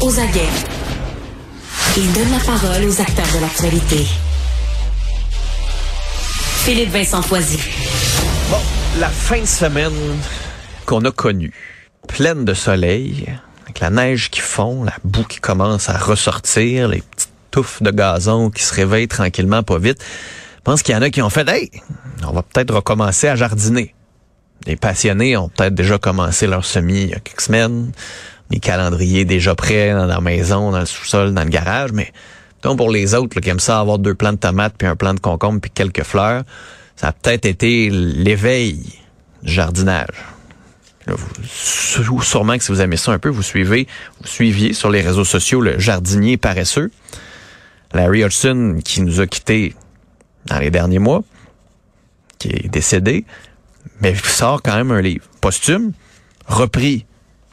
Aux aguets. Il donne la parole aux acteurs de l'actualité. Philippe Vincent Foisy. Bon, la fin de semaine qu'on a connue, pleine de soleil, avec la neige qui fond, la boue qui commence à ressortir, les petites touffes de gazon qui se réveillent tranquillement, pas vite. Je pense qu'il y en a qui ont fait, hey, on va peut-être recommencer à jardiner. Les passionnés ont peut-être déjà commencé leur semis il y a quelques semaines. Les calendriers déjà prêts dans la maison, dans le sous-sol, dans le garage. Mais donc pour les autres qui aiment ça avoir deux plants de tomates, puis un plant de concombre, puis quelques fleurs, ça a peut-être été l'éveil du jardinage. Sûrement que si vous aimez ça un peu, vous suivez, vous suiviez sur les réseaux sociaux le jardinier paresseux. Larry Hodgson, qui nous a quittés dans les derniers mois, qui est décédé, mais sort quand même un livre posthume, repris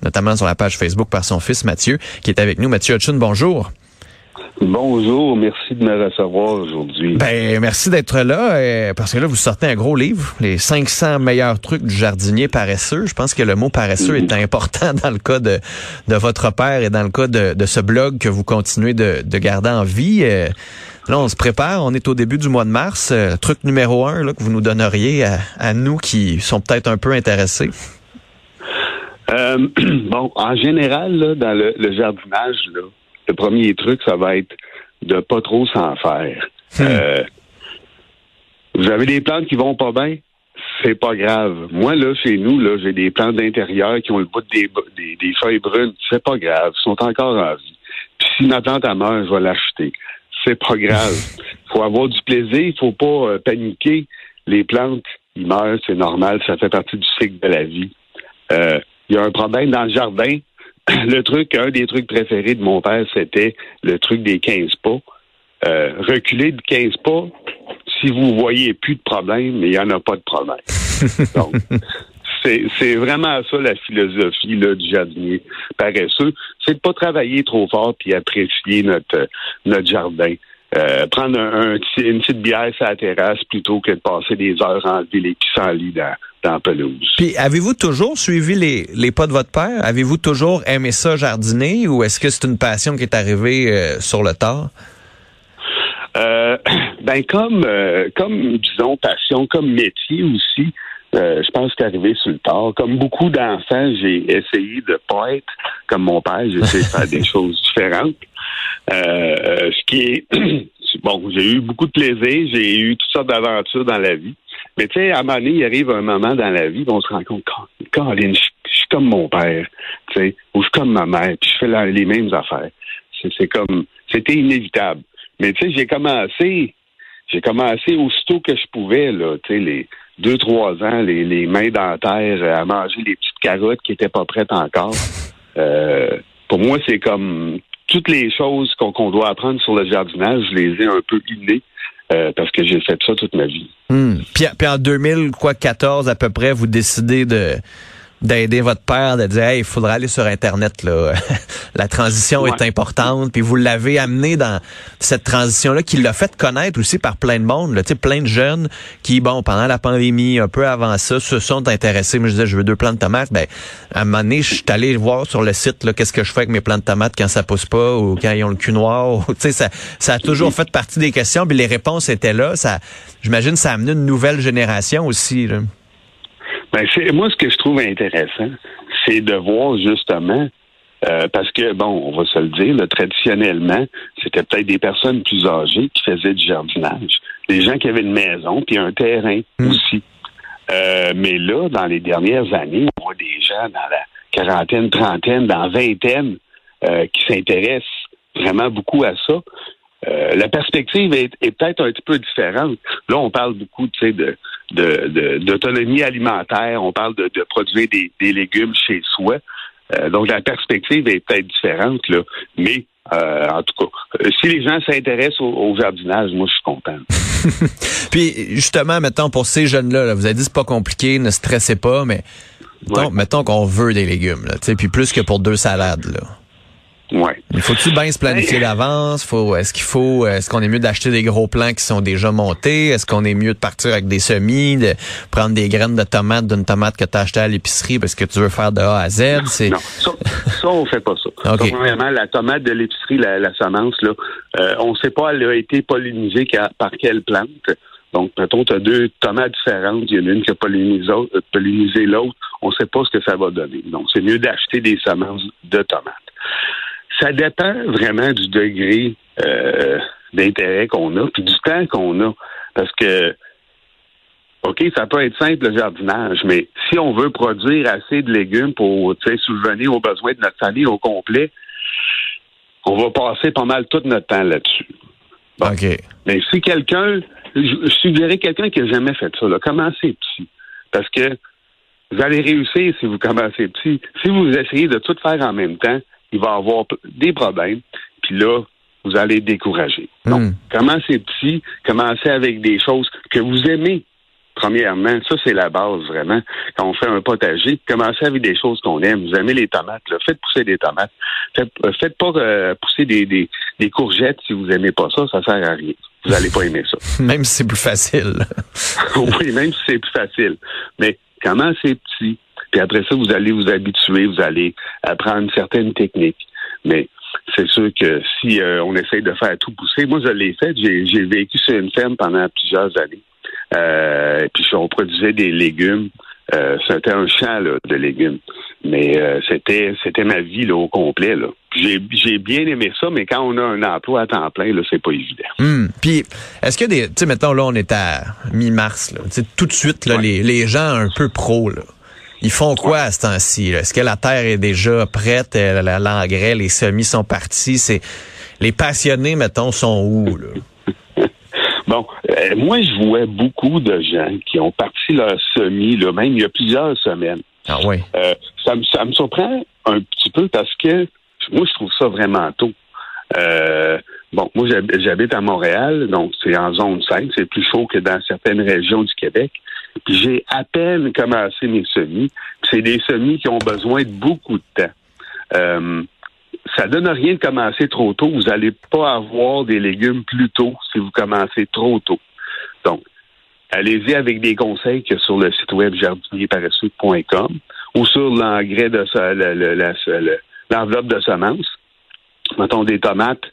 notamment sur la page Facebook par son fils Mathieu, qui est avec nous. Mathieu Hodgson, bonjour. Bonjour, merci de me recevoir aujourd'hui. Ben, merci d'être là, euh, parce que là, vous sortez un gros livre, les 500 meilleurs trucs du jardinier paresseux. Je pense que le mot paresseux est important dans le cas de, de votre père et dans le cas de, de ce blog que vous continuez de, de garder en vie. Euh, là, on se prépare, on est au début du mois de mars. Euh, truc numéro un là, que vous nous donneriez à, à nous qui sont peut-être un peu intéressés. Euh, bon, en général, là, dans le, le jardinage, là, le premier truc, ça va être de pas trop s'en faire. Hmm. Euh, vous avez des plantes qui vont pas bien, c'est pas grave. Moi, là, chez nous, là, j'ai des plantes d'intérieur qui ont le bout des, des, des feuilles brunes, c'est pas grave, ils sont encore en vie. Puis si ma plante a meurt, je vais l'acheter. C'est pas grave. faut avoir du plaisir, il faut pas euh, paniquer. Les plantes, ils meurent, c'est normal, ça fait partie du cycle de la vie. Euh, il y a un problème dans le jardin. Le truc, un des trucs préférés de mon père, c'était le truc des 15 pas. Euh, reculer de 15 pas, si vous voyez plus de problème, il n'y en a pas de problème. Donc, c'est, vraiment ça la philosophie là, du jardinier paresseux. C'est de pas travailler trop fort puis apprécier notre, notre jardin. Euh, prendre un, une petite bière sur la terrasse plutôt que de passer des heures à enlever les pissenlits dans, dans pelouse. Puis, avez-vous toujours suivi les, les pas de votre père? Avez-vous toujours aimé ça jardiner ou est-ce que c'est une passion qui est arrivée euh, sur le tard? Euh, ben comme euh, comme disons passion, comme métier aussi, euh, je pense qu'arrivé arrivé sur le tard. Comme beaucoup d'enfants, j'ai essayé de pas être comme mon père. J'ai essayé de faire des choses différentes. Euh, ce qui est bon, j'ai eu beaucoup de plaisir, j'ai eu toutes sortes d'aventures dans la vie. Mais tu sais, à un moment donné, il arrive un moment dans la vie où on se rend compte, Caroline, je, suis comme mon père, tu sais, ou je suis comme ma mère, puis je fais les mêmes affaires. C'est comme, c'était inévitable. Mais tu sais, j'ai commencé, j'ai commencé aussitôt que je pouvais, là, tu sais, les deux, trois ans, les, les mains dans la terre, à manger les petites carottes qui étaient pas prêtes encore. Euh, pour moi, c'est comme toutes les choses qu'on qu'on doit apprendre sur le jardinage, je les ai un peu innées euh, parce que j'ai fait ça toute ma vie. Hmm. Puis, puis en 2014 à peu près, vous décidez de d'aider votre père, de dire hey, il faudra aller sur internet là. La transition est importante, puis vous l'avez amené dans cette transition là qui l'a fait connaître aussi par plein de monde, là, plein de jeunes qui bon pendant la pandémie, un peu avant ça, se sont intéressés. Moi je disais je veux deux plants de tomates, ben à un moment donné, je suis allé voir sur le site là qu'est-ce que je fais avec mes plants de tomates quand ça pousse pas ou quand ils ont le cul noir, tu sais ça ça a toujours fait partie des questions, puis les réponses étaient là, ça j'imagine ça a amené une nouvelle génération aussi là. Ben, c'est moi ce que je trouve intéressant, c'est de voir justement euh, parce que bon, on va se le dire, là, traditionnellement, c'était peut-être des personnes plus âgées qui faisaient du jardinage, des gens qui avaient une maison puis un terrain Mm. aussi. Euh, mais là, dans les dernières années, on voit des gens dans la quarantaine, trentaine, dans vingtaine euh, qui s'intéressent vraiment beaucoup à ça. Euh, la perspective est, est peut-être un petit peu différente. Là, on parle beaucoup, tu sais, de de- d'autonomie alimentaire. On parle de, de produire des, des légumes chez soi. Euh, donc la perspective est peut-être différente, là, mais euh, en tout cas, euh, si les gens s'intéressent au, au jardinage, moi je suis content. Puis justement, mettons, pour ces jeunes-là, là, vous avez dit c'est pas compliqué, ne stressez pas, mais mettons, Ouais. mettons qu'on veut des légumes, là, puis plus que pour deux salades. Là. Ouais. Il faut-tu bien se planifier d'avance? Faut, est-ce qu'il faut, est-ce qu'on est mieux d'acheter des gros plants qui sont déjà montés? Est-ce qu'on est mieux de partir avec des semis, de prendre des graines de tomates d'une tomate que tu as achetée à l'épicerie parce que tu veux faire de A à Z? C'est, Non, ça, ça on fait pas ça. OK. Ça, premièrement, la tomate de l'épicerie, la, la semence, là, euh, on ne sait pas elle a été pollinisée par quelle plante. Donc, mettons, tu as deux tomates différentes, il y en a une qui a pollinisé, euh, pollinisé l'autre, on ne sait pas ce que ça va donner. Donc, c'est mieux d'acheter des semences de tomates. Ça dépend vraiment du degré euh, d'intérêt qu'on a, puis du temps qu'on a. Parce que OK, ça peut être simple le jardinage, mais si on veut produire assez de légumes pour subvenir aux besoins de notre famille au complet, on va passer pas mal tout notre temps là-dessus. Bon. OK. Mais si quelqu'un, je, je suggérais quelqu'un qui n'a jamais fait ça, là, commencez petit. Parce que vous allez réussir si vous commencez petit. Si vous essayez de tout faire en même temps, il va y avoir des problèmes. Puis là, vous allez être décourager. Donc, Hmm. commencez petit, commencez avec des choses que vous aimez. Premièrement, ça c'est la base vraiment. Quand on fait un potager, commencez avec des choses qu'on aime. Vous aimez les tomates, là. faites pousser des tomates. Faites, euh, faites pas euh, pousser des, des, des courgettes si vous aimez pas ça, ça sert à rien. Vous allez pas aimer ça. Même si c'est plus facile. oui, même si c'est plus facile. Mais commencez petit, puis après ça, vous allez vous habituer, vous allez apprendre certaines techniques. Mais c'est sûr que si euh, on essaye de faire tout pousser, moi je l'ai fait, j'ai vécu sur une ferme pendant plusieurs années. Euh, puis on produisait des légumes. Euh, c'était un champ là, de légumes. Mais euh, c'était c'était ma vie là, au complet. Là. J'ai j'ai bien aimé ça, mais quand on a un emploi à temps plein, là, c'est pas évident. Hmm. Puis, est-ce que des, tu sais, mettons, là, on est à mi-mars, là. Tu sais, tout de suite, là, Ouais. les, les gens un peu pros, là. Ils font quoi à ce temps-ci? là? Est-ce que la terre est déjà prête? euh, la- L'engrais, les semis sont partis? C'est, les passionnés, mettons, sont où, là? Bon, euh, moi, je vois beaucoup de gens qui ont parti leur semis, là, même il y a plusieurs semaines. Ah oui. Euh, ça, me, ça me surprend un petit peu parce que moi, je trouve ça vraiment tôt. Euh, bon, moi, j'hab- j'habite à Montréal, donc c'est en zone 5, c'est plus chaud que dans certaines régions du Québec. Puis j'ai à peine commencé mes semis. C'est des semis qui ont besoin de beaucoup de temps. Euh, ça donne rien de commencer trop tôt. Vous n'allez pas avoir des légumes plus tôt si vous commencez trop tôt. Donc, allez-y avec des conseils que sur le site web jardinierparesseux.com ou sur l'engrais de l'enveloppe de semences. Mettons des tomates,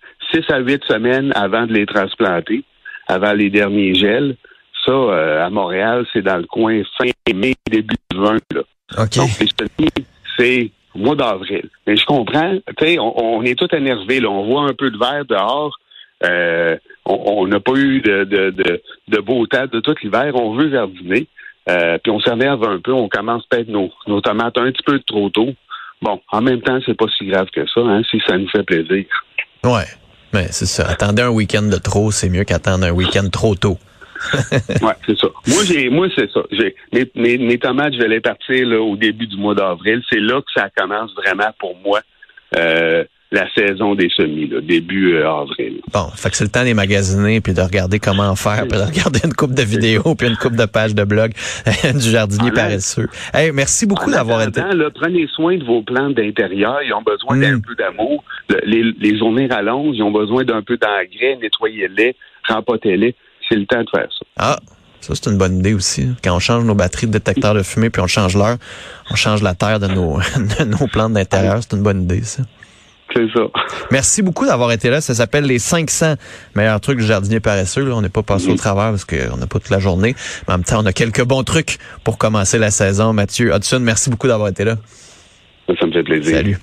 6 à 8 semaines avant de les transplanter, avant les derniers gels. Ça, euh, à Montréal, c'est dans le coin fin mai, début juin. Là. OK. Donc, les c'est au mois d'avril. Mais je comprends, tu sais, on, on est tout énervé, là. On voit un peu de verre dehors. Euh, on on n'a pas eu de, de, de, de beau temps de tout l'hiver. On veut jardiner. Euh, puis on s'énerve un peu. On commence peut-être nos, nos tomates un petit peu trop tôt. Bon, en même temps, c'est pas si grave que ça, hein, si ça nous fait plaisir. Ouais. Mais c'est ça. Attendez un week-end de trop, c'est mieux qu'attendre un week-end trop tôt. Ouais, c'est ça. Moi, j'ai, moi, c'est ça. Mes, mes, mes tomates, je vais les partir là, au début du mois d'avril. C'est là que ça commence vraiment pour moi euh, la saison des semis, là, début euh, avril. Bon, fait que c'est le temps des magasiner puis de regarder comment faire, puis de regarder une coupe de vidéos puis une coupe de pages de blog du jardinier En paresseux. Hey, merci beaucoup d'avoir été. là, prenez soin de vos plantes d'intérieur. Ils ont besoin Mm. d'un peu d'amour. Le- les, les journées rallongent. Ils ont besoin d'un peu d'engrais. Nettoyez-les, rempotez-les. C'est le temps de faire ça. Ah, ça c'est une bonne idée aussi. Quand on change nos batteries de détecteurs de fumée puis on change l'heure, on change la terre de nos, de nos plantes d'intérieur. C'est une bonne idée, ça. C'est ça. Merci beaucoup d'avoir été là. Ça s'appelle les 500 meilleurs trucs du jardinier paresseux. Là, on n'est pas passé au travers parce qu'on n'a pas toute la journée. Mais en même temps, on a quelques bons trucs pour commencer la saison. Mathieu Hudson, merci beaucoup d'avoir été là. Ça me fait plaisir. Salut.